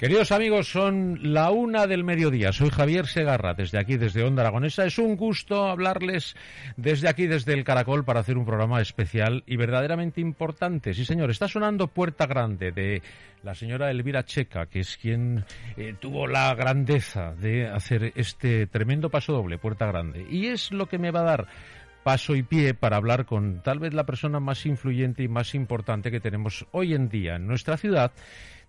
Queridos amigos, son la una del mediodía. Soy Javier Segarra, desde aquí, desde Onda Aragonesa. Es un gusto hablarles desde aquí, desde el Caracol, para hacer un programa especial y verdaderamente importante. Sí, señor, está sonando Puerta Grande de la señora Elvira Checa, que es quien eh, tuvo la grandeza de hacer este tremendo paso doble, Puerta Grande. Y es lo que me va a dar paso y pie para hablar con tal vez la persona más influyente y más importante que tenemos hoy en día en nuestra ciudad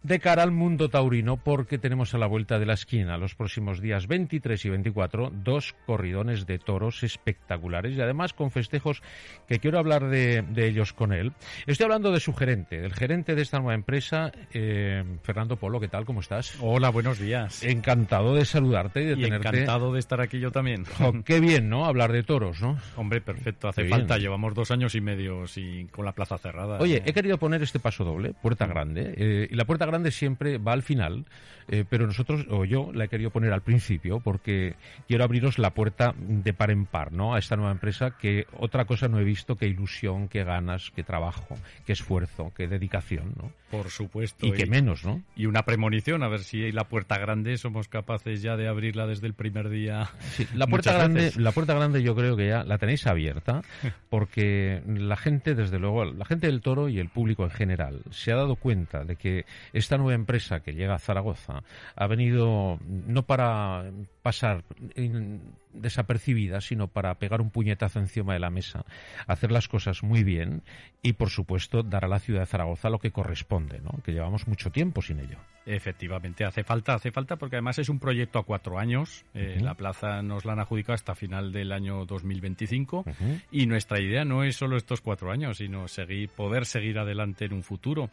de cara al mundo taurino porque tenemos a la vuelta de la esquina los próximos días 23 y 24 dos corridones de toros espectaculares y además con festejos que quiero hablar de, de ellos con él. Estoy hablando de su gerente, el gerente de esta nueva empresa, eh, Fernando Polo, ¿qué tal? ¿Cómo estás? Hola, buenos días. Encantado de saludarte y de y tenerte. encantado de estar aquí yo también. Qué bien, ¿no? Hablar de toros, ¿no? Hombre, perfecto, hace Qué falta. bien. Llevamos dos años y medio sin, con la plaza cerrada. Oye, Eh, he querido poner este paso doble, puerta grande, eh, y la puerta grande siempre va al final, eh, pero nosotros, o yo, la he querido poner al principio, porque quiero abriros la puerta de par en par, ¿no? A esta nueva empresa que otra cosa no he visto que ilusión, que ganas, que trabajo, que esfuerzo, que dedicación, ¿no? por supuesto. Y que menos, ¿no? y una premonición, a ver si la puerta grande somos capaces ya de abrirla desde el primer día. Sí, la puerta grande, veces. la puerta grande yo creo que ya la tenéis abierta porque la gente, desde luego, la gente del toro y el público en general se ha dado cuenta de que esta nueva empresa que llega a Zaragoza ha venido no para pasar in- desapercibida, sino para pegar un puñetazo encima de la mesa, hacer las cosas muy bien y, por supuesto, dar a la ciudad de Zaragoza lo que corresponde, ¿no? que llevamos mucho tiempo sin ello. Efectivamente, hace falta, hace falta, porque además es un proyecto a cuatro años. Eh. La plaza nos la han adjudicado hasta final del año 2025. Ujú. Y nuestra idea no es solo estos cuatro años, sino seguir, poder seguir adelante en un futuro.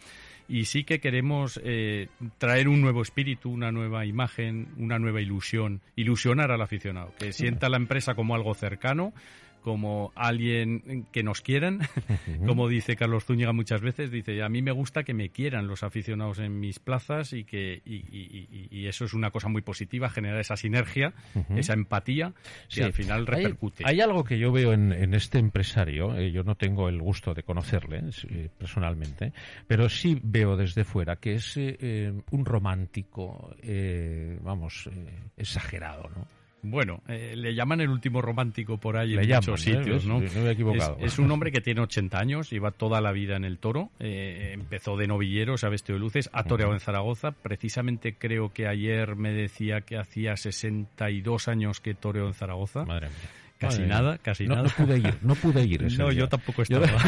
Y sí que queremos eh, traer un nuevo espíritu, una nueva imagen, una nueva ilusión, ilusionar al aficionado, que sienta la empresa como algo cercano, como alguien que nos quieran, como dice Carlos Zúñiga muchas veces, dice, a mí me gusta que me quieran los aficionados en mis plazas y que y, y- y- y eso es una cosa muy positiva, generar esa sinergia, esa empatía, que Sí. al final repercute. Hay, algo que yo veo en, en este empresario, eh, yo no tengo el gusto de conocerle eh, personalmente, pero sí veo desde fuera que es eh, un romántico, eh, vamos, exagerado, ¿no? Bueno, eh, le llaman el último romántico por ahí Le en llaman, muchos ¿eh? sitios. ¿no? No me he equivocado. Es, es un hombre que tiene 80 años, lleva toda la vida en el toro, eh, empezó de novillero, se ha vestido de luces, ha toreado en Zaragoza. Precisamente creo que ayer me decía que hacía 62 años que toreó en Zaragoza. Madre mía. Casi Madre nada, casi no, nada. No pude ir, no pude ir. ese No, día. yo tampoco Yo- estaba.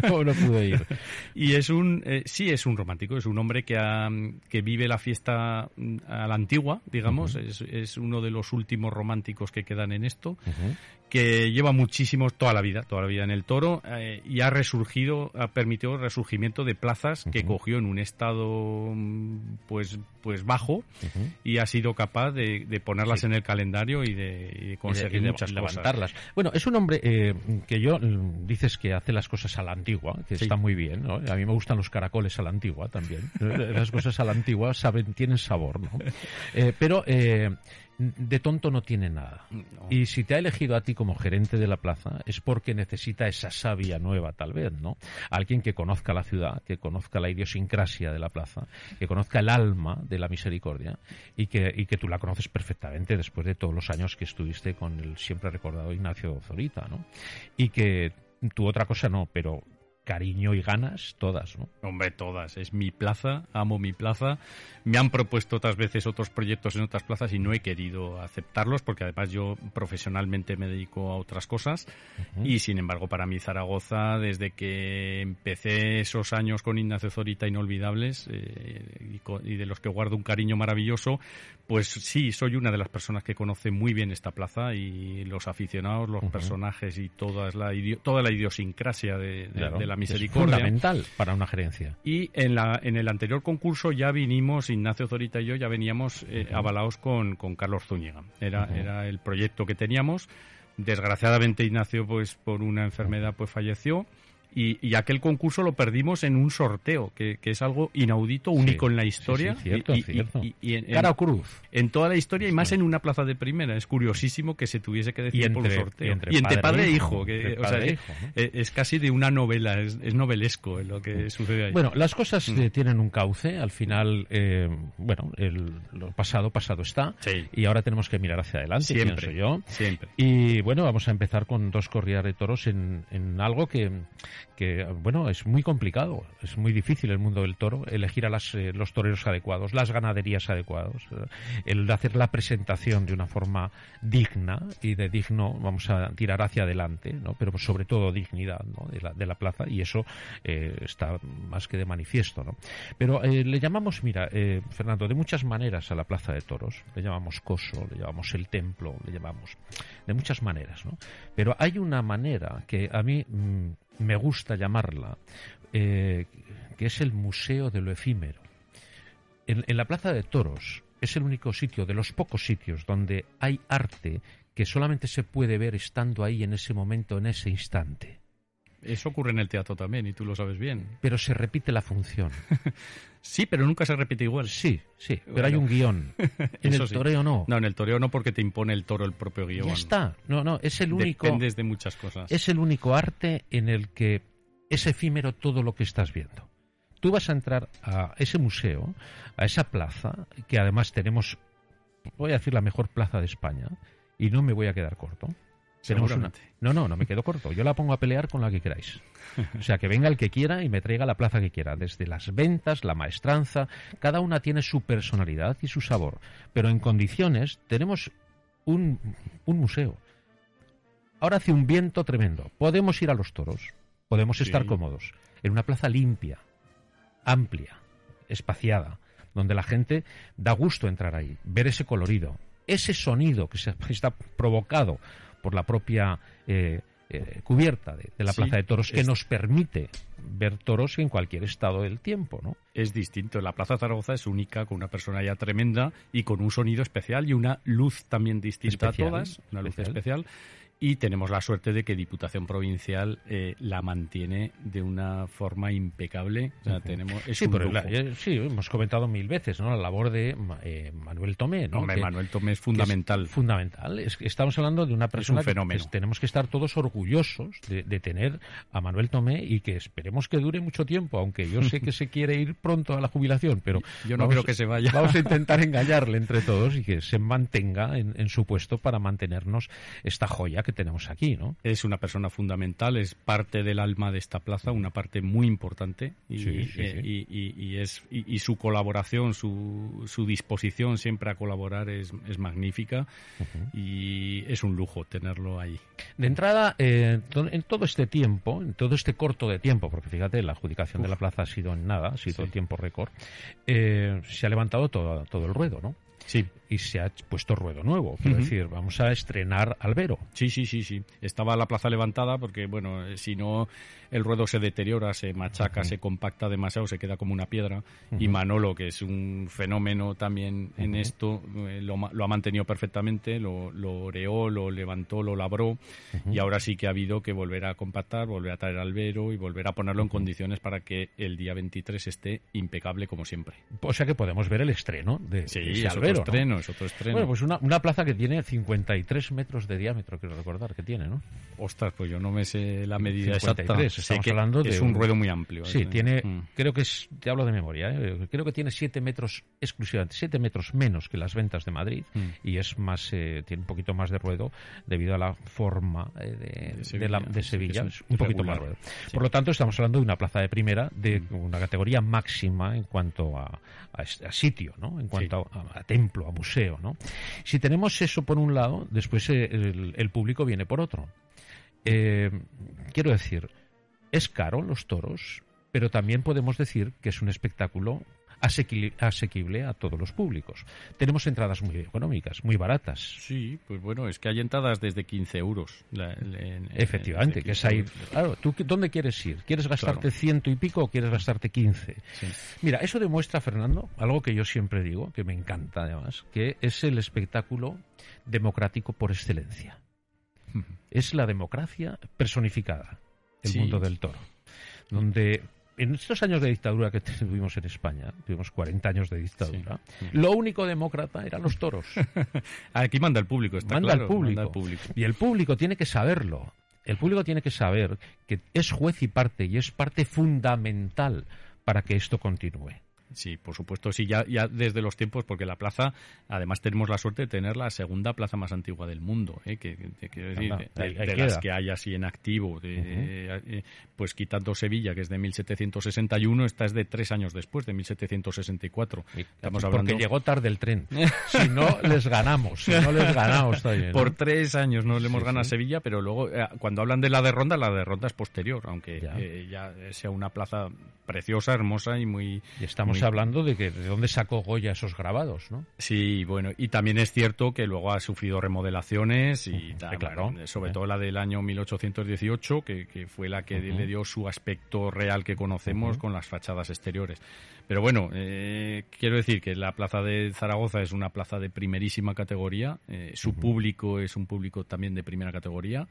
no, no pude ir. Y es un, eh, sí es un romántico, es un hombre que, ha- que vive la fiesta mm, a la antigua, digamos, es, es uno de los últimos románticos que quedan en esto. Que lleva muchísimos, toda la vida, toda la vida en el toro, eh, y ha resurgido, ha permitido el resurgimiento de plazas que cogió en un estado mm, pues, pues bajo y ha sido capaz de, de ponerlas Sí. en el calendario y de, y de conseguir y de- muchas cosas. levantarlas. Bueno, es un hombre eh, que yo mm, dices que hace las cosas a la antigua, que Sí. está muy bien. ¿no? A mí me gustan los caracoles a la antigua también. las cosas a la antigua saben, tienen sabor, ¿no? Eh, pero de tonto no tiene nada. Y si te ha elegido a ti como gerente de la plaza es porque necesita esa savia nueva, tal vez, ¿no? Alguien que conozca la ciudad, que conozca la idiosincrasia de la plaza, que conozca el alma de la misericordia y que, y que tú la conoces perfectamente después de todos los años que estuviste con el siempre recordado Ignacio Zorita, ¿no? Y que tu otra cosa no, pero cariño y ganas, todas, ¿no? Hombre, todas. Es mi plaza, amo mi plaza. Me han propuesto otras veces otros proyectos en otras plazas y no he querido aceptarlos porque además yo profesionalmente me dedico a otras cosas y sin embargo para mí Zaragoza, desde que empecé esos años con Ignacio Zorita inolvidables eh, y, de los que guardo un cariño maravilloso, pues sí, soy una de las personas que conoce muy bien esta plaza y los aficionados, los personajes y toda la, toda la idiosincrasia de, de la misericordia. fundamental para una gerencia. Y en, la, en el anterior concurso ya vinimos, Ignacio Zorita y yo ya veníamos eh, avalados con, con Carlos Zúñiga. Era, era el proyecto que teníamos. Desgraciadamente Ignacio, pues por una enfermedad, pues falleció y, aquel concurso lo perdimos en un sorteo, que, es algo inaudito, único en la historia. cierto, y, cierto. en, Cara cruz. En toda la historia y más en una plaza de primera. Es curiosísimo que se tuviese que decir por un sorteo. Y entre, padre, e hijo. Que, es, casi de una novela, es, novelesco lo que sucede ahí. Bueno, las cosas mm. eh, tienen un cauce. Al final, eh, bueno, el, lo pasado, pasado está. Y ahora tenemos que mirar hacia adelante, siempre, yo. Siempre. Y bueno, vamos a empezar con dos corridas de toros en, en algo que que bueno es muy complicado es muy difícil el mundo del toro elegir a eh, los toreros adecuados las ganaderías adecuados eh, el hacer la presentación de una forma digna y de digno vamos a tirar hacia adelante ¿no? pero sobre todo dignidad de, la, plaza y eso eh, está más que de manifiesto ¿no? pero le llamamos mira Fernando de muchas maneras a la plaza de toros le llamamos coso le llamamos el templo le llamamos de muchas maneras ¿no? pero hay una manera que a mí mm, me gusta llamarla, eh, que es el Museo de lo Efímero. En, la Plaza de Toros es el único sitio, de los pocos sitios, donde hay arte que solamente se puede ver estando ahí en ese momento, en ese instante. Eso ocurre en el teatro también, y tú lo sabes bien. Pero se repite la función. sí, pero nunca se repite igual. Sí, sí, pero hay un guion. En el toreo no. No, en el toreo no porque te impone el toro el propio guion. Ya está. No, no, es el único... Dependes de muchas cosas. Es el único arte en el que es efímero todo lo que estás viendo. Tú vas a entrar a ese museo, a esa plaza, que además tenemos, voy a decir, la mejor plaza de España, y no me voy a quedar corto no, no, no me quedo corto. Yo la pongo a pelear con la que queráis. O sea, que venga el que quiera y me traiga la plaza que quiera. Desde las ventas, la maestranza, cada una tiene su personalidad y su sabor. Pero en condiciones tenemos un, museo. Ahora hace un viento tremendo. Podemos ir a los toros. Podemos estar cómodos. En una plaza limpia, amplia, espaciada, donde la gente da gusto entrar ahí, ver ese colorido, ese sonido que se está provocado por la propia eh, eh, cubierta de, la Plaza de Toros que nos permite ver toros en cualquier estado del tiempo, ¿no? Es distinto. La Plaza Zaragoza es única, con una personalidad tremenda y con un sonido especial y una luz también distinta a todas, una luz especial y tenemos la suerte de que Diputación Provincial eh, la mantiene de una forma impecable. tenemos, sí, eh, sí, hemos comentado mil veces ¿no? la labor de eh, Manuel Tomé. ¿no? Manuel Tomé es fundamental. fundamental. Es estamos hablando de una persona que tenemos que estar todos orgullosos de, tener a Manuel Tomé y que esperemos que dure mucho tiempo, aunque yo sé que se quiere ir pronto a la jubilación, pero yo no creo que se vaya. Vamos a intentar engañarle entre todos y que se mantenga en, en su puesto para mantenernos esta joya que tenemos aquí, ¿no? Es una persona fundamental, es parte del alma de esta plaza, una parte muy importante y, eh, es y, su colaboración, su, su, disposición siempre a colaborar es, magnífica y es un lujo tenerlo ahí. De entrada, eh, en todo este tiempo, en todo este corto de tiempo, porque fíjate, la adjudicación de la plaza ha sido en nada, ha sido el tiempo récord, eh, se ha levantado todo, todo el ruedo, ¿no? Sí. Y se ha puesto ruedo nuevo. Quiero decir, vamos a estrenar Albero. Sí, sí, sí, sí. Estaba la plaza levantada porque, bueno, eh, si no, el ruedo se deteriora, se machaca, se compacta demasiado, se queda como una piedra. Y Manolo, que es un fenómeno también en esto, eh, lo, ha mantenido perfectamente, lo, lo oreó, lo levantó, lo labró. Y ahora sí que ha habido que volver a compactar, volver a traer Albero y volver a ponerlo en condiciones para que el día 23 esté impecable como siempre. O sea que podemos ver el estreno de, sí, Albero entero, estreno, es otro estreno. Bueno, pues una, una plaza que tiene 53 metros de diámetro, quiero recordar que tiene, ¿no? Ostras, pues yo no me sé la medida 53, exacta. estamos que hablando de es un ruedo muy amplio. Sí, tiene, Mm. creo que es, te hablo de memoria, ¿eh? creo que tiene 7 metros exclusivamente, 7 metros menos que las ventas de Madrid Mm. y es más, eh, tiene un poquito más de ruedo debido a la forma eh, de, De de Sevilla, la- de Sevilla, es un poquito más ruedo. Sí. Por lo tanto, estamos hablando de una plaza de primera de Mm. una categoría máxima en cuanto a, a sitio, ¿no? En cuanto a, a a museo, ¿no? Si tenemos eso por un lado, después eh, el, el público viene por otro. Eh, quiero decir, es caro los toros, pero también podemos decir que es un espectáculo asequi- asequible a todos los públicos. Tenemos entradas muy económicas, muy baratas. Sí, pues bueno, es que hay entradas desde 15 euros. La- en- en- Efectivamente, que es 15 ahí. Claro, ¿tú dónde quieres ir? ¿Quieres gastarte Claro. ciento y pico o quieres gastarte quince? Sí. Mira, eso demuestra, Fernando, algo que yo siempre digo, que me encanta además, que es el espectáculo democrático por excelencia. Es la democracia personificada, el Sí. mundo del toro. Donde en estos años de dictadura que tuvimos en España, tuvimos 40 años de dictadura, Sí. lo único demócrata eran los toros. Aquí manda el público, está manda claro, al público. manda al público. Y el público tiene que saberlo. El público tiene que saber que es juez y parte y es parte fundamental para que esto continúe. Sí, por supuesto, sí, ya, ya desde los tiempos, porque la plaza, además tenemos la suerte de tener la segunda plaza más antigua del mundo, ¿eh? que, que- quiero decir, Anda, de, ahí- de ahí las que hay así en activo, de- eh, pues quitando Sevilla, que es de 1761, esta es de tres años después, de 1764. Estamos Porque hablando llegó tarde el tren. si no, les ganamos. Si no, les ganamos también. ¿no? por tres años no le hemos Sí, ganado sí. a Sevilla, pero luego eh, cuando hablan de la de Ronda, la de Ronda es posterior, aunque Ya. eh, ya sea una plaza preciosa, hermosa y muy... Y estamos muy- hablando de que de dónde sacó Goya esos grabados, ¿no? Sí, bueno, y también es cierto que luego ha sufrido remodelaciones y Ujú, tal, claro. bueno, sobre Eh. todo la del año 1818, que, que fue la que Ujú. le dio su aspecto real que conocemos con las fachadas exteriores. Pero bueno, eh, quiero decir que la plaza de Zaragoza es una plaza de primerísima categoría, eh, su público es un público también de primera categoría.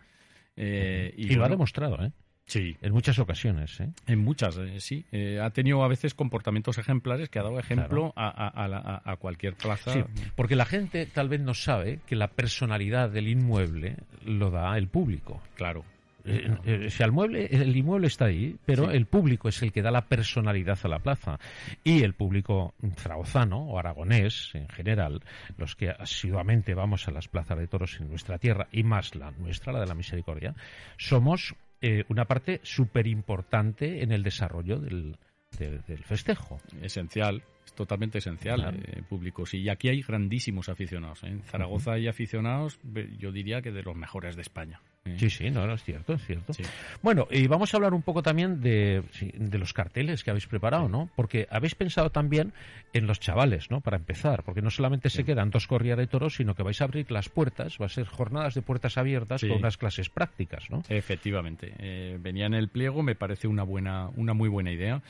eh, Y, lo ha bueno, demostrado, ¿eh? Sí, En muchas ocasiones, ¿eh? en muchas, eh, sí. Eh, ha tenido a veces comportamientos ejemplares que ha dado ejemplo a, a- a la- a- a cualquier plaza. Sí, porque la gente tal vez no sabe que la personalidad del inmueble lo da el público. Claro. Eh, eh, si al mueble, el inmueble está ahí, pero Sí. el público es el que da la personalidad a la plaza. Y el público zaragozano o aragonés en general, los que asiduamente vamos a las plazas de toros en nuestra tierra y más la nuestra, la de la misericordia, somos eh, una parte súper importante en el desarrollo del, del- del festejo. esencial, es totalmente esencial, Claro. eh, públicos. Y aquí hay grandísimos aficionados. ¿eh? En Zaragoza hay aficionados, yo diría que de los mejores de España. ¿eh? Sí, sí, no, no, es cierto, es cierto. Sí. Bueno, y vamos a hablar un poco también de, de los carteles que habéis preparado, ¿no? Porque habéis pensado también en los chavales, ¿no? Para empezar, porque no solamente se quedan dos corridas de toros, sino que vais a abrir las puertas, va a ser jornadas de puertas abiertas con unas clases prácticas, ¿no? Efectivamente. Eh, venía en el pliego, me parece una buena, una muy buena idea,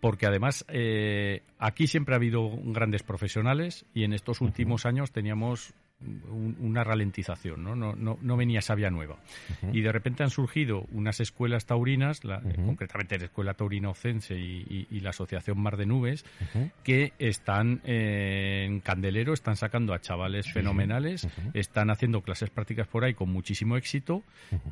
porque además eh, aquí siempre ha habido grandes profesionales y en estos últimos años teníamos un- una ralentización, ¿no? No, no, no venía sabia nueva. Y de repente han surgido unas escuelas taurinas, la- concretamente la Escuela Taurina Ocense y, y- y la Asociación Mar de Nubes, que están eh, en Candelero, están sacando a chavales fenomenales, están haciendo clases prácticas por ahí con muchísimo éxito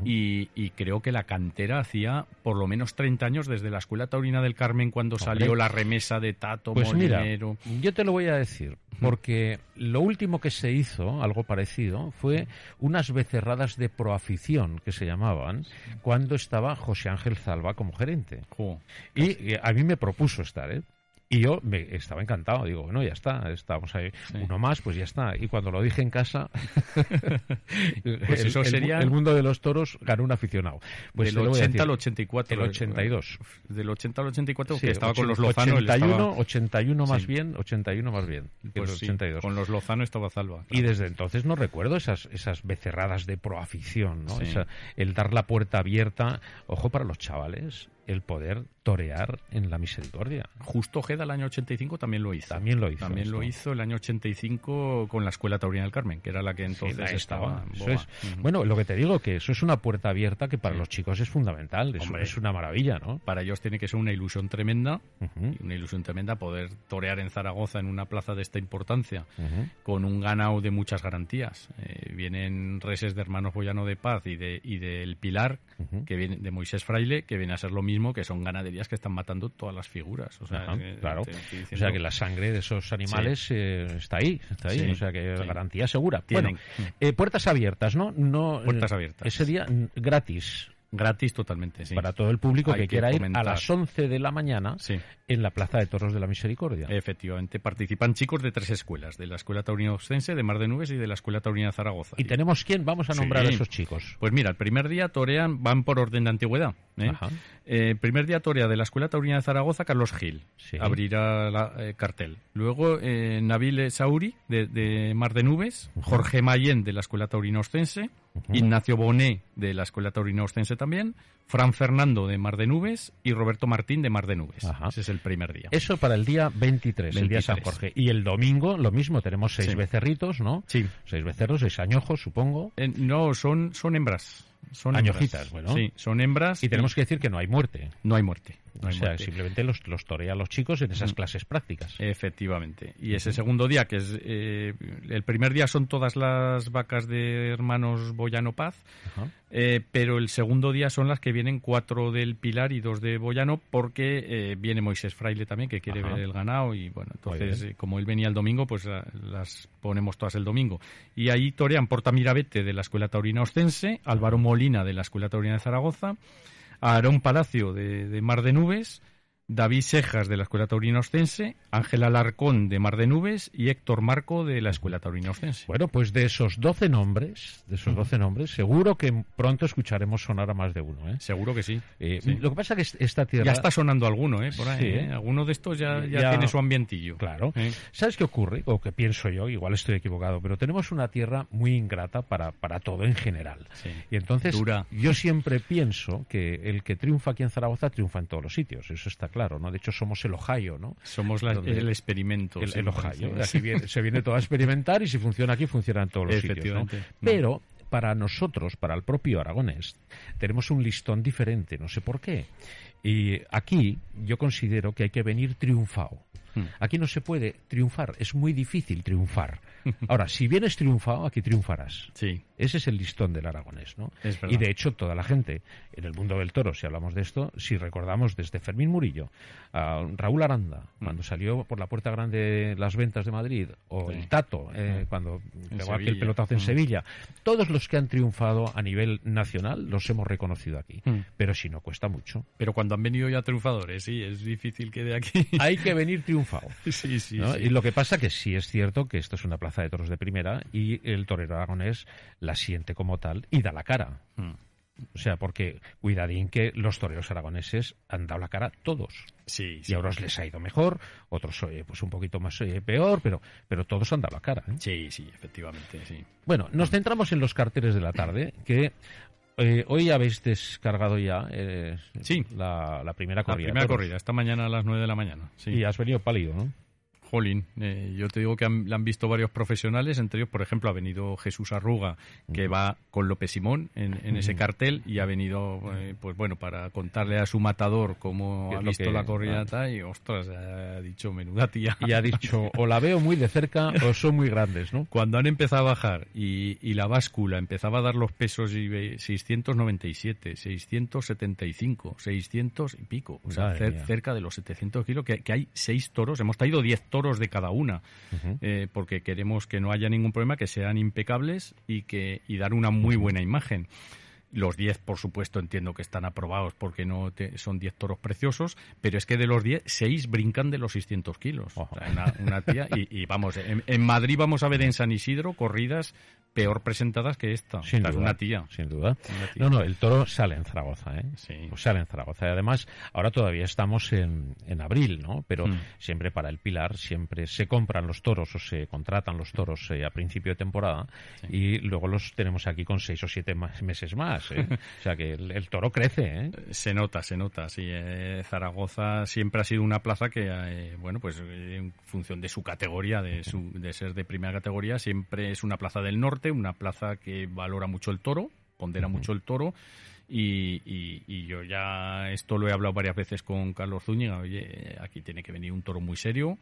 y, y creo que la cantera hacía por lo menos 30 años desde la Escuela Taurina del Carmen cuando salió la remesa de Tato, Pues mira, Molinero. yo te lo voy a decir, porque lo último que se hizo, algo parecido, fue unas becerradas de proafición, que se llamaban, cuando estaba José Ángel Zalba como gerente. Y eh, a mí me propuso estar, ¿eh? Y yo me estaba encantado, digo, bueno, ya está, estamos ahí, Sí. uno más, pues ya está. Y cuando lo dije en casa, Pues el, eso sería- el mundo de los toros ganó un aficionado. Pues del te lo voy a 80 decir, al 84. el 82. Del 80 al 84, Sí, que estaba con los Lozano. él 81, estaba- 81 más Sí. bien, 81 más bien, pues el sí, 82. con los Lozano estaba Zalba. Y desde entonces no recuerdo esas, esas becerradas de proafición, ¿no? Esa- el dar la puerta abierta, ojo para los chavales, el poder torear en la misericordia. Justo Ojeda el año 85 también lo hizo. También lo hizo. También lo hizo el año 85 con la Escuela Taurina del Carmen, que era la que entonces estaba. Bueno, lo que te digo, que eso es una puerta abierta que para los chicos es fundamental, es, una maravilla, ¿no? Para ellos tiene que ser una ilusión tremenda, una ilusión tremenda poder torear en Zaragoza en una plaza de esta importancia, con un ganado de muchas garantías. Eh, vienen reses de Hermanos Boyano de Paz y de y del Pilar, que viene de Moisés Fraile, que viene a ser lo mismo, que son ganaderías que están matando todas las figuras. O sea, claro. O sea, que la sangre de esos animales eh, está ahí, está ahí. o sea, que garantía segura. Bueno, eh, puertas abiertas, ¿no? no puertas abiertas. Ese día gratis. Gratis totalmente, sí. Para todo el público que, quiera ir a las 11 de la mañana en la Plaza de Toros de la Misericordia. Efectivamente, participan chicos de tres escuelas, de la Escuela Taurina Ostense, de Mar de Nubes y de la Escuela Taurina de Zaragoza. ¿Y, tenemos quién? Vamos a nombrar a esos chicos. Pues mira, el primer día torean, van por orden de antigüedad. ¿eh? Eh, primer día torea de la Escuela Taurina de Zaragoza, Carlos Gil. Abrirá la eh, cartel. Luego Nabil Sauri, de, Mar de Nubes. Jorge Mayén, de la Escuela Taurina Ostense. Ignacio Bonet, de la Escuela Taurina Ostense también. Fran Fernando, de Mar de Nubes. Y Roberto Martín, de Mar de Nubes. Ese es el primer día. Eso para el día 23, el día San Jorge. Y el domingo, lo mismo, tenemos seis becerritos, ¿no? Sí. Seis becerros, seis añojos, supongo. no, son, son hembras. Son Añojitas, bueno. Sí, son hembras. Y tenemos que decir que no hay muerte. No hay muerte o sea, simplemente los, los torea los chicos en esas clases prácticas. Efectivamente. Y ese segundo día, que es eh, el primer día son todas las vacas de hermanos Boyano Paz, eh, pero el segundo día son las que vienen cuatro del Pilar y dos de Boyano, porque eh, viene Moisés Fraile también, que quiere ver el ganado, y bueno, entonces como él venía el domingo, pues las ponemos todas el domingo. Y ahí torean Porta Mirabete de la Escuela Taurina Ostense, Álvaro Molina de la Escuela Taurina de Zaragoza, Aarón Palacio de, Mar de Nubes, David Sejas de la Escuela Taurina Ostense, Ángela Alarcón de Mar de Nubes y Héctor Marco de la Escuela Taurina Ostense. Bueno, pues de esos 12 nombres, de esos 12 nombres, seguro que pronto escucharemos sonar a más de uno, ¿eh? Seguro que sí. Eh, lo que pasa es que esta tierra... Ya está sonando alguno, ¿eh? Por ahí, ¿eh? Alguno de estos ya, ya, tiene su ambientillo. Claro. ¿Sabes qué ocurre? O que pienso yo, igual estoy equivocado, pero tenemos una tierra muy ingrata para, para todo en general. Y entonces yo siempre pienso que el que triunfa aquí en Zaragoza triunfa en todos los sitios, eso está claro, ¿no? De hecho somos el Ohio, ¿no? Somos el experimento. El, Ohio. Aquí se viene todo a experimentar y si funciona aquí, funciona en todos los sitios. Pero para nosotros, para el propio aragonés, tenemos un listón diferente, no sé por qué. Y aquí yo considero que hay que venir triunfado. Hmm. Aquí no se puede triunfar, es muy difícil triunfar. Ahora, si vienes triunfado, aquí triunfarás. Sí. Ese es el listón del aragonés, ¿no? y de hecho, toda la gente en el mundo del toro, si hablamos de esto, si recordamos desde Fermín Murillo, a Raúl Aranda, hmm. cuando salió por la puerta grande las ventas de Madrid, o el Tato, eh, hmm. cuando pegó aquel pelotazo en Sevilla, todos los que han triunfado a nivel nacional los hemos reconocido aquí. Pero si no, cuesta mucho. Pero cuando han venido ya triunfadores, sí, es difícil que de aquí. Hay que venir triunfando Sí, sí, Y lo que pasa que sí es cierto que esto es una plaza de toros de primera y el torero aragonés la siente como tal y da la cara. Hmm. O sea, porque cuidadín que los toreros aragoneses han dado la cara todos. Sí, Y a unos les ha ido mejor, otros pues un poquito más eh, peor, pero, pero todos han dado la cara. ¿eh? Sí, sí, efectivamente, sí. Bueno, nos centramos en los carteles de la tarde, que eh, hoy habéis descargado ya eh, la, la, primera corrida. La primera corrida, esta mañana a las 9 de la mañana. Sí. Y has venido pálido, ¿no? Jolín, eh, yo te digo que han, la han visto varios profesionales, entre ellos, por ejemplo, ha venido Jesús Arruga, que va con López Simón en, ese cartel, y ha venido, eh, pues bueno, para contarle a su matador cómo ha visto la corrida y, ostras, ha dicho menuda tía. Y ha dicho, o la veo muy de cerca o son muy grandes, ¿no? Cuando han empezado a bajar y, la báscula empezaba a dar los pesos y 697, 675, 600 y pico, o sea, cerca de los 700 kilos, que, que hay seis toros, hemos traído 10 toros toros de cada una, eh, porque queremos que no haya ningún problema, que sean impecables y, que, y dar una muy buena imagen. Los 10, por supuesto, entiendo que están aprobados porque no son 10 toros preciosos, pero es que de los 10, 6 brincan de los 600 kilos. una, tía, y, vamos, en, Madrid vamos a ver en San Isidro corridas peor presentadas que esta. Sin Esta duda, es una tía. Sin duda. Una tía. No, no, el toro sale en Zaragoza, ¿eh? Sí. Pues sale en Zaragoza. Y además, ahora todavía estamos en, en abril, ¿no? Pero Mm. siempre para el Pilar, siempre se compran los toros o se contratan los toros eh, a principio de temporada y luego los tenemos aquí con seis o siete más- meses más, ¿eh? o sea que el, el toro crece, ¿eh? Se nota, se nota. Sí, eh, Zaragoza siempre ha sido una plaza que, eh, bueno, pues eh, en función de su categoría, de, su, de ser de primera categoría, siempre es una plaza del norte, una plaza que valora mucho el toro, pondera mucho el toro. Y, y- y yo ya esto lo he hablado varias veces con Carlos Zúñiga. Oye, aquí tiene que venir un toro muy serio,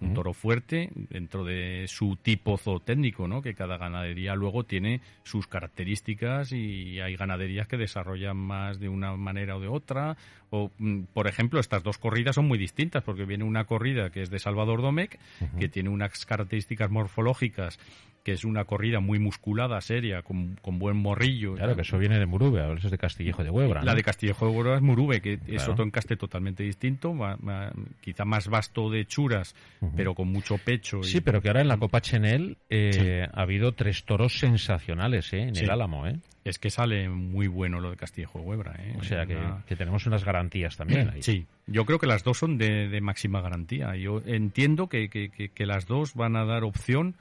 un toro fuerte dentro de su tipo zootécnico, ¿no? Que cada ganadería luego tiene sus características y hay ganaderías que desarrollan más de una manera o de otra. O, mm, por ejemplo, estas dos corridas son muy distintas porque viene una corrida que es de Salvador Domecq, que tiene unas características morfológicas que es una corrida muy musculada, seria, con, con buen morrillo. Claro, que eso viene de Murube, eso es de Castillejo de Huebra. La de Castillejo de Huebra es Murube, que es Claro. otro encaste totalmente distinto, ma- ma- quizá más vasto de churas, pero con mucho pecho. y- Sí, pero que ahora en la Copa Chenel eh, ha habido tres toros sensacionales ¿eh? en Sí. el Álamo. ¿eh? Es que sale muy bueno lo de Castillejo de Huebra. ¿eh? O sea que, Una- que tenemos unas garantías también ahí. Sí, yo creo que las dos son de, de máxima garantía. Yo entiendo que, que- las dos van a dar opción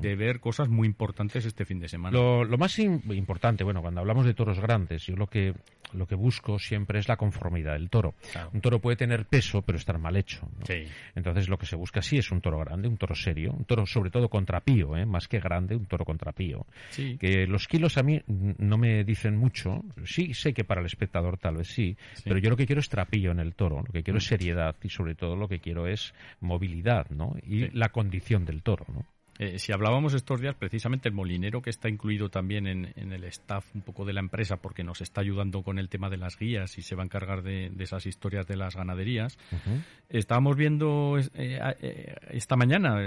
de ver cosas muy importantes este fin de semana. Lo, lo más im- importante, bueno, cuando hablamos de toros grandes, yo lo que lo que busco siempre es la conformidad del toro. Claro. Un toro puede tener peso, pero estar mal hecho. ¿no? Sí. Entonces lo que se busca sí es un toro grande, un toro serio, un toro sobre todo contrapío, ¿eh? más que grande, un toro contrapío. Sí. Que los kilos a mí no me dicen mucho, sí sé que para el espectador tal vez sí, Sí. pero yo lo que quiero es trapillo en el toro, lo que quiero es seriedad y sobre todo lo que quiero es movilidad, ¿no? Y Sí. la condición del toro, ¿no? Eh, si hablábamos estos días, precisamente el molinero que está incluido también en, en el staff un poco de la empresa, porque nos está ayudando con el tema de las guías y se va a encargar de, de esas historias de las ganaderías. Estábamos viendo eh, eh, esta mañana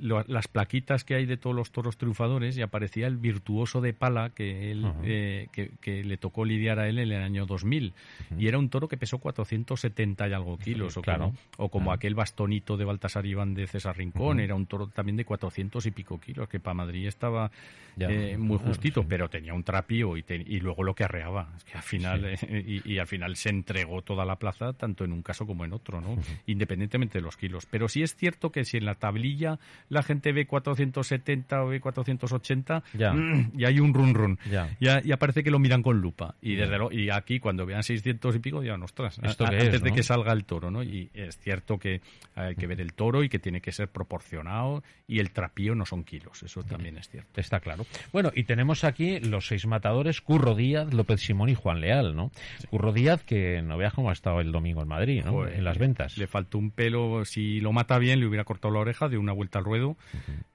lo- las plaquitas que hay de todos los toros triunfadores y aparecía el virtuoso de pala que, él, eh, que, que le tocó lidiar a él en el año 2000. Y era un toro que pesó 470 y algo kilos, o Claro. como, o como Claro. aquel bastonito de Baltasar Iván de César Rincón, era un toro también de 400 y pico kilos, que para Madrid estaba Ya. eh, muy Claro, justito, sí. pero tenía un trapío y, te- y luego lo que arreaba. Es que al final, eh, y, y al final se entregó toda la plaza, tanto en un caso como en otro, ¿no? Independientemente de los kilos. Pero sí es cierto que si en la tablilla la gente ve 470 o ve 480, Ya. mm, y hay un run run. Ya. Ya, ya parece que lo miran con lupa. Y desde lo- y aquí cuando vean 600 y pico dirán, ostras, ¿Esto a- antes es, de no? que salga el toro, ¿no? Y es cierto que hay que ver el toro y que tiene que ser proporcionado y el trapío no son kilos, eso también es cierto. Está claro. Bueno, y tenemos aquí los seis matadores, Curro Díaz, López Simón y Juan Leal, ¿no? Curro Díaz, que no veas cómo ha estado el domingo en Madrid, ¿no? Joder, en las ventas. Le faltó un pelo, si lo mata bien le hubiera cortado la oreja de una vuelta al ruedo,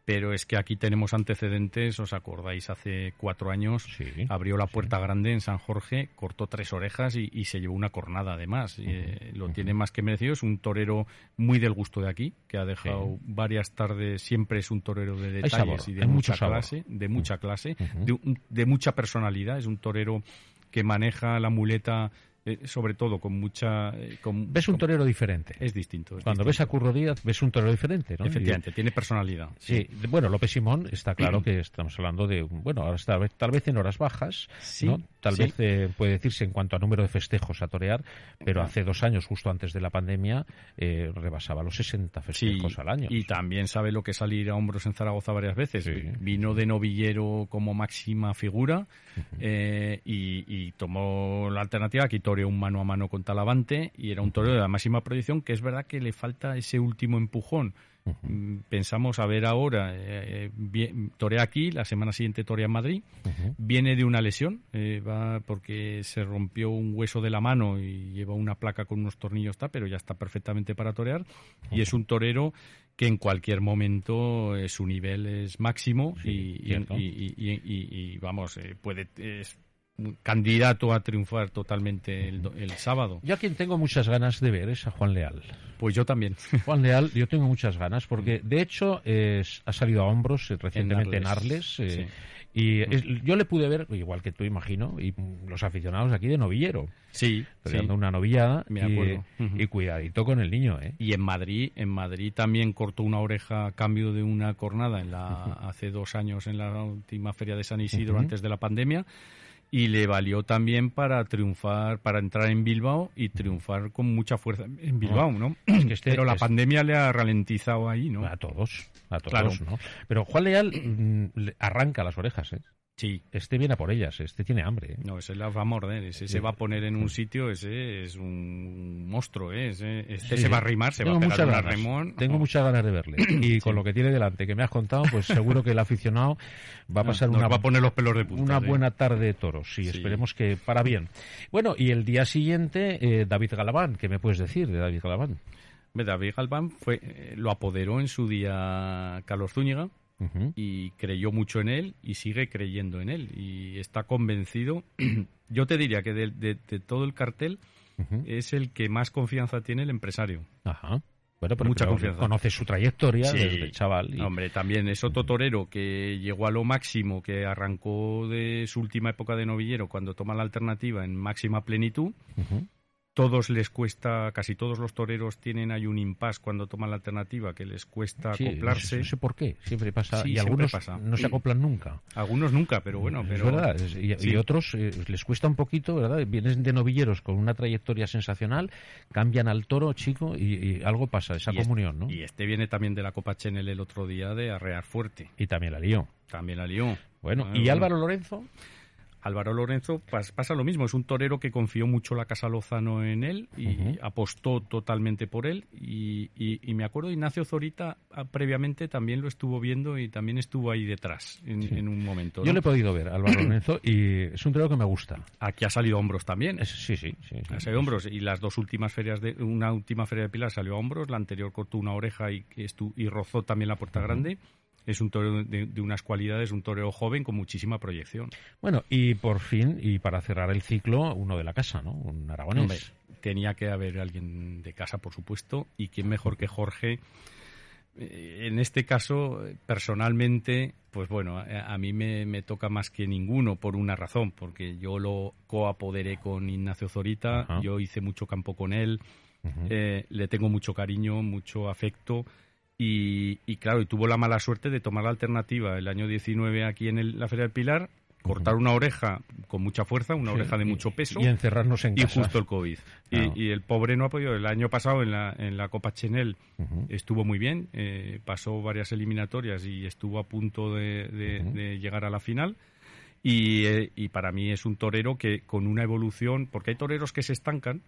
pero es que aquí tenemos antecedentes, os acordáis, hace cuatro años Sí, abrió la puerta grande en San Jorge, cortó tres orejas y, y se llevó una cornada además. Eh, lo tiene más que merecido, es un torero muy del gusto de aquí, que ha dejado varias tardes, siempre es un torero de detalles sabor, y de mucha clase, de mucha clase, de, un- de mucha personalidad, es un torero que maneja la muleta eh, sobre todo con mucha... eh, con- Ves un con- torero diferente. Es distinto. es Cuando ves a. Curro Díaz, ves un torero diferente, ¿no? Efectivamente, tiene personalidad. Sí, de- bueno, López Simón está claro que estamos hablando de, bueno, ahora está, tal vez en horas bajas, Sí, ¿no? Tal sí. vez eh, puede decirse en cuanto a número de festejos a torear, pero hace dos años, justo antes de la pandemia, rebasaba los 60 Sí, festejos al año. y también sabe lo que es salir a hombros en Zaragoza varias veces. Sí. Vino de novillero como máxima figura y, y tomó la alternativa. Aquí un mano a mano con Talavante y era un toreo de la máxima proyección que es verdad que le falta ese último empujón. Mm, Pensamos a ver ahora, eh, eh, bien- torea aquí, la semana siguiente torea en Madrid, viene de una lesión, eh, va porque se rompió un hueso de la mano y lleva una placa con unos tornillos, está, pero ya está perfectamente para torear. Y es un torero que en cualquier momento eh, su nivel es máximo Sí, y, vamos, eh, puede es candidato a triunfar totalmente el, el sábado. Yo a quien tengo muchas ganas de ver es a Juan Leal. Pues yo también. Juan Leal, yo tengo muchas ganas porque de hecho es- ha salido a hombros eh, recientemente en En Arles, eh, Y yo le pude ver, igual que tú imagino, y los aficionados aquí de novillero. Sí, sí. una novillada Me acuerdo. y, y cuidadito con el niño, ¿eh? Y en Madrid, en Madrid también cortó una oreja a cambio de una cornada en la, hace dos años en la última feria de San Isidro antes de la pandemia y le valió también para triunfar, para entrar en Bilbao y triunfar con mucha fuerza en Bilbao, ¿no? Es que este- Pero la es- pandemia le ha ralentizado ahí, ¿no? A todos, a todos, Claro. ¿no? Pero Juan Leal mm, arranca las orejas, ¿eh? Sí. Este viene a por ellas, este tiene hambre. ¿eh? No, ese las va a morder, ese se va a poner en un sitio, ese es un monstruo, ¿eh? Ese, este Sí, se va a arrimar, se Tengo va a pegar muchas ganas, arremón. Tengo No. muchas ganas de verle. Y con lo que tiene delante, que me has contado, pues seguro que el aficionado va a pasar una, va a poner los pelos de punta. una sí. buena tarde de toros. Sí, Sí. esperemos que para bien. Bueno, y el día siguiente, eh, David Galván. ¿Qué me puedes decir de David Galván? David Galván fue, eh, lo apoderó en su día Carlos Zúñiga Y creyó mucho en él y sigue creyendo en él y está convencido. Yo te diría que de, de- de todo el cartel es el que más confianza tiene el empresario. Ajá. Bueno, pero, Mucha confianza. conoce su trayectoria Sí. desde chaval. y- Hombre, también es otro torero que llegó a lo máximo, que arrancó de su última época de novillero cuando toma la alternativa en máxima plenitud. Todos les cuesta, casi todos los toreros tienen ahí un impasse cuando toman la alternativa, que les cuesta Sí, no sé- acoplarse. No sé, por qué, siempre pasa. Sí, y siempre algunos pasa. no se acoplan nunca. Algunos nunca, pero bueno, Es pero verdad, es- y, y otros eh, les cuesta un poquito, ¿verdad? Vienen de novilleros con una trayectoria sensacional, cambian al toro, chico, y, y algo pasa, esa Y comunión, ¿no? Y este viene también de la Copa Chenel el otro día de arrear fuerte. Y también la lío. También la lió. Bueno, Ah, ¿y bueno. Álvaro Lorenzo? Álvaro Lorenzo pas- pasa lo mismo, es un torero que confió mucho la Casa Lozano en él y apostó totalmente por él y, y- y me acuerdo Ignacio Zorita ah, previamente también lo estuvo viendo y también estuvo ahí detrás en, Sí. en un momento. Yo le he podido ver a Álvaro Lorenzo y es un torero que me gusta. Aquí ha salido a hombros también. Es- sí, sí, sí. sí. Ha salido a hombros y las dos últimas ferias de una última feria de Pilar salió a hombros, la anterior cortó una oreja y y rozó también la puerta grande. Es un torero de, de unas cualidades, un torero joven con muchísima proyección. Bueno, y por fin, y para cerrar el ciclo, uno de la casa, ¿no? Un aragonés. Hombre, tenía que haber alguien de casa, por supuesto, y quién mejor que Jorge. Eh, En este caso, personalmente, pues bueno, a, a mí me, me toca más que ninguno por una razón, porque yo lo coapoderé con Ignacio Zorita, Ajá. yo hice mucho campo con él, eh, le tengo mucho cariño, mucho afecto. Y, y claro, y tuvo la mala suerte de tomar la alternativa el año 19 aquí en el- la Feria del Pilar, cortar una oreja con mucha fuerza, una Sí, oreja de y- mucho peso Y encerrarnos en y casa. justo el COVID. Y- Claro. Y, el pobre no ha podido. El año pasado en la, en la Copa Chenel estuvo muy bien, eh, pasó varias eliminatorias y estuvo a punto de, de llegar a la final. Y, eh, y para mí es un torero que con una evolución, porque hay toreros que se estancan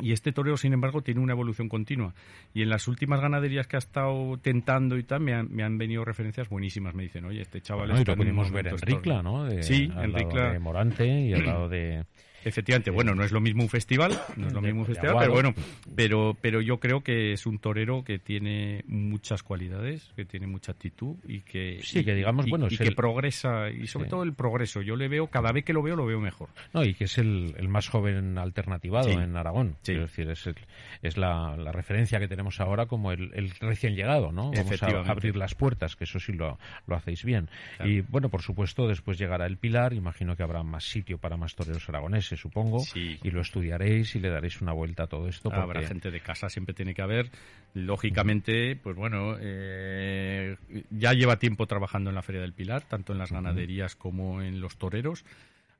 Y este torero, sin embargo, tiene una evolución continua. Y en las últimas ganaderías que ha estado tentando y tal, me han, me han venido referencias buenísimas. Me dicen, oye, este chaval Bueno, y está lo pudimos ver en Ricla, extraordinario". ¿no? De- Sí, en Ricla. de Morante y al lado de... Efectivamente, bueno, no es lo mismo un festival, no es lo mismo un festival, pero bueno, pero, pero yo creo que es un torero que tiene muchas cualidades, que tiene mucha actitud y que Sí, y- que digamos, y- bueno, y es que progresa y sobre Sí. todo el progreso. Yo le veo cada vez que lo veo lo veo mejor. No, y que es el, el más joven alternativado Sí. en Aragón. Sí. Quiero decir, es, el- es la, la referencia que tenemos ahora como el, recién llegado, ¿no? Vamos a abrir las puertas, que eso sí lo, lo hacéis bien. Claro. Y bueno, por supuesto, después llegará el Pilar. Imagino que habrá más sitio para más toreros aragoneses, supongo. Sí. Y lo estudiaréis y le daréis una vuelta a todo esto. Porque... Habrá gente de casa, siempre tiene que haber. Lógicamente, pues bueno, eh, ya lleva tiempo trabajando en la Feria del Pilar, tanto en las ganaderías como en los toreros.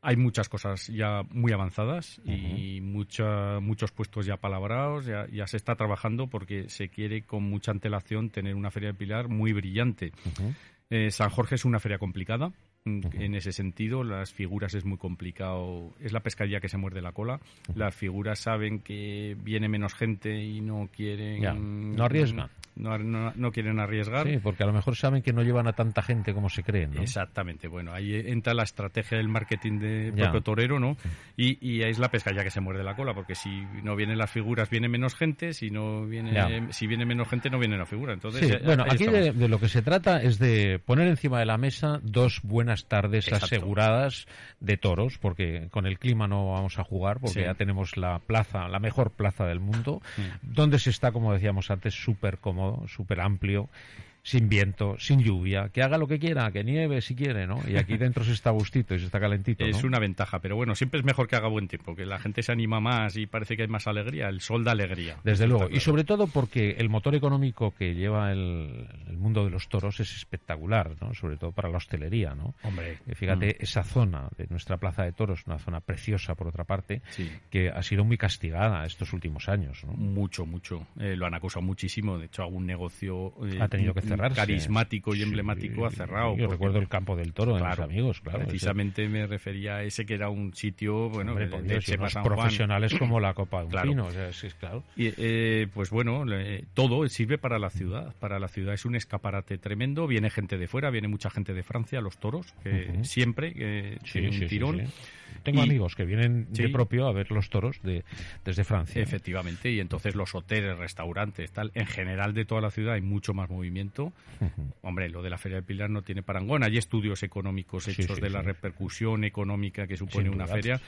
Hay muchas cosas ya muy avanzadas y mucha, muchos puestos ya palabrados, ya, ya se está trabajando porque se quiere con mucha antelación tener una Feria del Pilar muy brillante. Eh, San Jorge es una feria complicada. En ese sentido, las figuras es muy complicado. Es la pescadilla que se muerde la cola. Las figuras saben que viene menos gente y no quieren. Ya, no arriesgan. No, no- no quieren arriesgar. Sí, porque a lo mejor saben que no llevan a tanta gente como se creen, ¿no? Exactamente, bueno, ahí entra la estrategia del marketing de Ya. propio torero, ¿no? Y, y ahí es la pescadilla que se muerde la cola, porque si no vienen las figuras, viene menos gente, si no viene, Ya. si viene menos gente, no viene la figura. Entonces, Sí, eh, bueno, aquí de lo que se trata es de poner encima de la mesa dos buenas tardes Exacto. aseguradas de toros, porque con el clima no vamos a jugar, porque Sí. ya tenemos la plaza, la mejor plaza del mundo, Mm. donde se está, como decíamos antes, súper cómodo, súper amplio. Sin viento, sin lluvia, que haga lo que quiera, que nieve si quiere, ¿no? Y aquí dentro se está gustito y se está calentito. Es una ventaja, pero bueno, siempre es mejor que haga buen tiempo, que la gente se anima más y parece que hay más alegría. El sol da alegría. Desde luego. Y sobre todo porque el motor económico que lleva el, mundo de los toros es espectacular, ¿no? Sobre todo para la hostelería, ¿no? Hombre. Fíjate, mm. esa zona de nuestra plaza de toros, una zona preciosa por otra parte, que ha sido muy castigada estos últimos años, ¿no? Mucho, mucho. Eh, lo han acusado muchísimo. De hecho, algún negocio eh, ha tenido que cerrarse. carismático y emblemático ha cerrado. Yo recuerdo el campo del toro de los amigos, claro. Precisamente me refería a ese que era un sitio, bueno, de, profesionales como la Copa de un claro. Y, eh, pues bueno, todo sirve para la ciudad. Para la ciudad es un escaparate tremendo. Viene gente de fuera, viene mucha gente de Francia, los toros, siempre, que un tirón. Tengo amigos que vienen de propio a ver los toros de, desde Francia. Efectivamente, y entonces los hoteles, restaurantes, tal, en general de toda la ciudad hay mucho más movimiento. Hombre, lo de la Feria del Pilar no tiene parangón. Hay estudios económicos hechos de la repercusión económica que supone una feria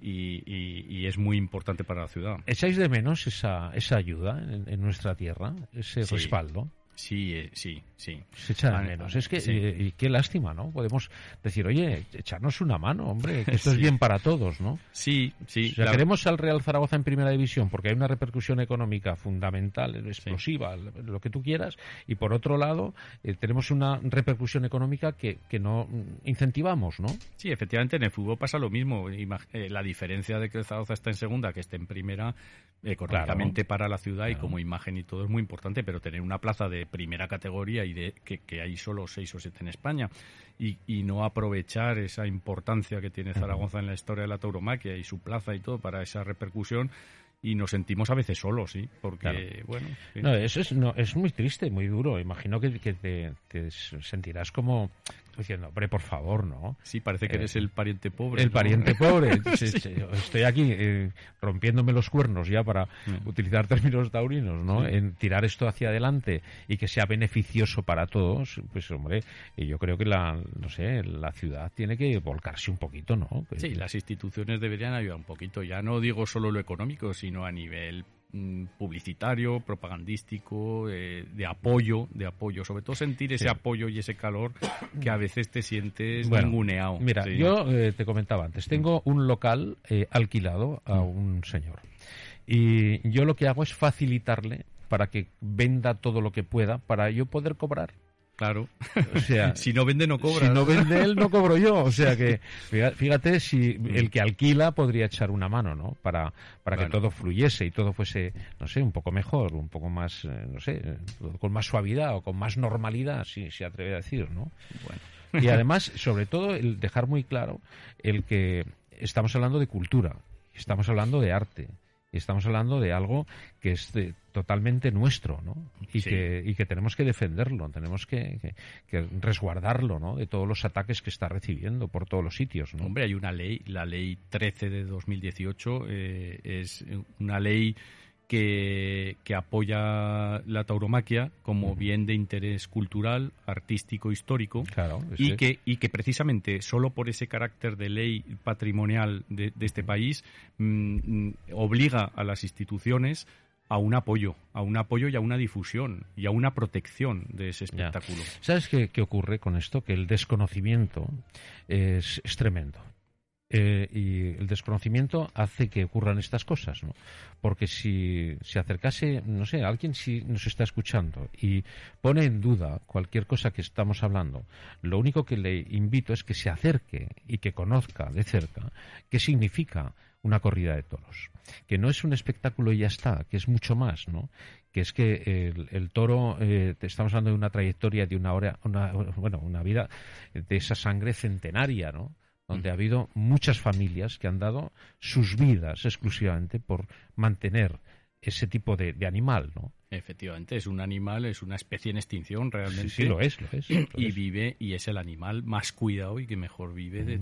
y, es muy importante para la ciudad. ¿Echáis de menos esa, esa ayuda en, nuestra tierra, ese respaldo? Sí, eh, sí, sí. Se echa de menos. Es que, eh, y qué lástima, ¿no? Podemos decir, oye, echarnos una mano, hombre, que esto es bien para todos, ¿no? Sí, sí. O queremos al Real Zaragoza en primera división porque hay una repercusión económica fundamental, explosiva, lo que tú quieras, y por otro lado, eh, tenemos una repercusión económica que, que no incentivamos, ¿no? Sí, efectivamente, en el fútbol pasa lo mismo. la diferencia de que el Zaragoza está en segunda, que esté en primera, económicamente para la ciudad y como imagen y todo es muy importante, pero tener una plaza de primera categoría y de que, hay solo seis o siete en España. Y, y, no aprovechar esa importancia que tiene Zaragoza en la historia de la tauromaquia y su plaza y todo para esa repercusión. Y nos sentimos a veces solos, ¿sí? Porque, bueno... No, eso es, no, es muy triste, muy duro. Imagino que, que te, sentirás como diciendo, hombre, por favor, ¿no? Sí, parece que eres eh, el pariente pobre. El pariente pobre. Estoy aquí eh, rompiéndome los cuernos ya para mm. utilizar términos taurinos, ¿no? En tirar esto hacia adelante y que sea beneficioso para todos, pues, hombre, yo creo que la, no sé, la ciudad tiene que volcarse un poquito, ¿no? Sí, las instituciones deberían ayudar un poquito. Ya no digo solo lo económico, sino a nivel mm, publicitario, propagandístico, eh, de apoyo, de apoyo, sobre todo sentir ese apoyo y ese calor que a veces te sientes ninguneado. Mira, yo eh, te comentaba antes, tengo un local eh, alquilado a mm. un señor y yo lo que hago es facilitarle para que venda todo lo que pueda para yo poder cobrar. Claro. O sea, si no vende, no cobra. Si no vende él, no cobro yo. O sea que, fíjate, si el que alquila podría echar una mano, ¿no? Para, para que todo fluyese y todo fuese, no sé, un poco mejor, un poco más, eh, no sé, con más suavidad o con más normalidad, si se atreve a decir, ¿no? Bueno. Y además, sobre todo, el dejar muy claro el que estamos hablando de cultura, estamos hablando de arte, estamos hablando de algo que es totalmente nuestro, ¿no? Y, que, y que tenemos que defenderlo, tenemos que, resguardarlo, ¿no? De todos los ataques que está recibiendo por todos los sitios, ¿no? Hombre, hay una ley, la ley 13 de 2018, eh, es una ley que, apoya la tauromaquia como bien de interés cultural, artístico, histórico, y, que, y que precisamente solo por ese carácter de ley patrimonial de, este país mm, obliga a las instituciones a un apoyo, a un apoyo y a una difusión y a una protección de ese espectáculo. ¿Sabes qué, qué, ocurre con esto? Que el desconocimiento es, es tremendo. Eh, y el desconocimiento hace que ocurran estas cosas, ¿no? Porque si se acercase, no sé, alguien si nos está escuchando y pone en duda cualquier cosa que estamos hablando, lo único que le invito es que se acerque y que conozca de cerca qué significa una corrida de toros, que no es un espectáculo y ya está, que es mucho más, ¿no? Que es que el, toro, eh, estamos hablando de una trayectoria de una hora, una, bueno, una vida de esa sangre centenaria, ¿no? Donde ha habido muchas familias que han dado sus vidas exclusivamente por mantener ese tipo de, animal, ¿no? Efectivamente, es un animal, es una especie en extinción realmente. Sí, lo es, lo es. y vive, y es el animal más cuidado y que mejor vive de,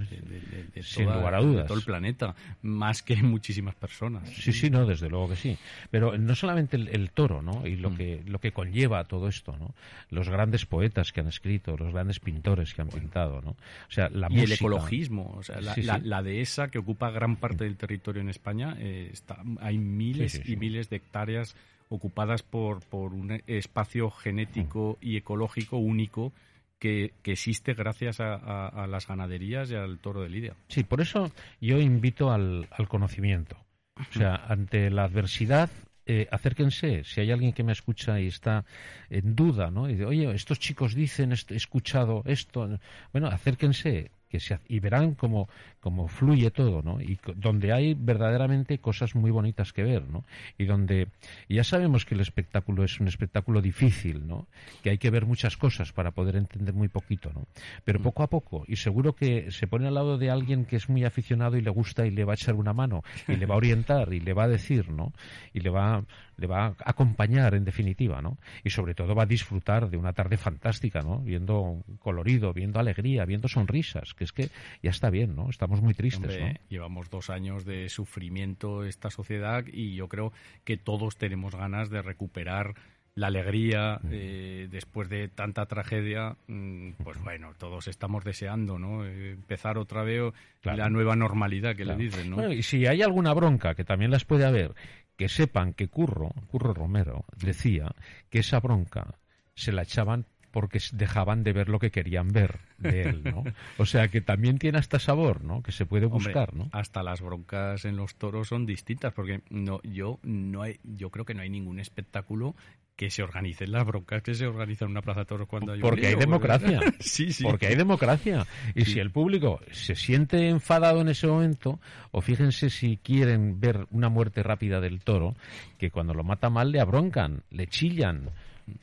todo el planeta, más que muchísimas personas. Sí, sí, no, desde luego que sí. Pero no solamente el, toro, ¿no? Y lo, mm. que, lo que conlleva todo esto, ¿no? Los grandes poetas que han escrito, los grandes pintores que han pintado, ¿no? O sea, la y el ecologismo, o sea, la, dehesa que ocupa gran parte del territorio en España, eh, está, hay miles y miles de hectáreas ocupadas por, por un espacio genético y ecológico único que, existe gracias a, las ganaderías y al toro de Lidia. Sí, por eso yo invito al, conocimiento. O sea, ante la adversidad, eh, acérquense. Si hay alguien que me escucha y está en duda, ¿no? Y dice, oye, estos chicos dicen, he escuchado esto. Bueno, acérquense que se, y verán cómo, cómo fluye todo, ¿no? Y donde hay verdaderamente cosas muy bonitas que ver, ¿no? Y donde ya sabemos que el espectáculo es un espectáculo difícil, ¿no? Que hay que ver muchas cosas para poder entender muy poquito, ¿no? Pero mm. poco a poco, y seguro que se pone al lado de alguien que es muy aficionado y le gusta y le va a echar una mano y le va a orientar y le va a decir, ¿no? Y le va, le va a acompañar en definitiva, ¿no? Y sobre todo va a disfrutar de una tarde fantástica, ¿no? Viendo colorido, viendo alegría, viendo sonrisas, que es que ya está bien, ¿no? Estamos muy tristes, ¿no? Llevamos dos años de sufrimiento esta sociedad y yo creo que todos tenemos ganas de recuperar la alegría eh, después de tanta tragedia, mm, pues bueno, todos estamos deseando, ¿no? empezar otra vez la nueva normalidad que le dicen, ¿no? y si hay alguna bronca, que también las puede haber, que sepan que Curro, Curro Romero, decía que esa bronca se la echaban porque dejaban de ver lo que querían ver de él, ¿no? O sea que también tiene hasta sabor, ¿no? Que se puede buscar, ¿no? Hasta las broncas en los toros son distintas, porque no, yo no hay, yo creo que no hay ningún espectáculo que se organicen las broncas que se organizan en una plaza de toros cuando hay porque hay democracia sí, sí. porque hay democracia y si el público se siente enfadado en ese momento o fíjense si quieren ver una muerte rápida del toro que cuando lo mata mal le abroncan le chillan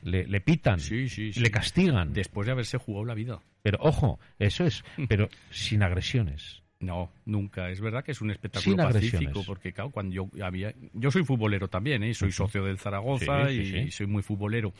le, le pitan, le castigan. Después de haberse jugado la vida. Pero ojo, eso es, pero sin agresiones. No, nunca. Es verdad que es un espectáculo pacífico, porque claro, cuando yo había, yo soy futbolero también, ¿eh? soy socio del Zaragoza y, soy muy futbolero,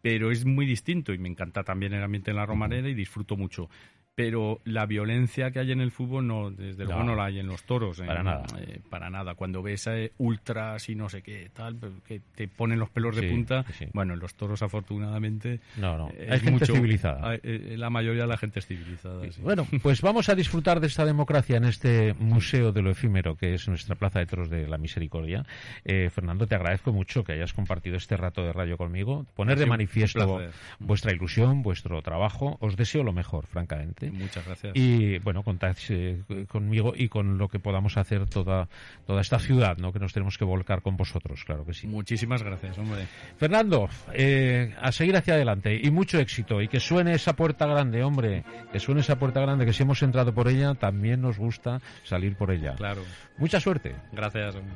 pero es muy distinto y me encanta también el ambiente en la Romareda y disfruto mucho pero la violencia que hay en el fútbol no desde luego no. la hay en los toros para nada. eh, para nada. Cuando ves a ultras y no sé qué tal que te ponen los pelos de punta bueno en los toros afortunadamente no no. hay gente civilizada. eh, la mayoría de la gente es civilizada bueno pues vamos a disfrutar de esta democracia en este museo de lo efímero que es nuestra plaza de toros de la misericordia. Eh, Fernando te agradezco mucho que hayas compartido este rato de radio conmigo. Poner de manifiesto vuestra ilusión vuestro trabajo. Os deseo lo mejor francamente Muchas gracias. Y bueno, contad eh, conmigo y con lo que podamos hacer toda, toda esta ciudad, ¿no? Que nos tenemos que volcar con vosotros, claro que sí. Muchísimas gracias, hombre. Fernando, eh, a seguir hacia adelante y mucho éxito y que suene esa puerta grande, hombre, que suene esa puerta grande, que si hemos entrado por ella, también nos gusta salir por ella. Claro. Mucha suerte. Gracias, hombre.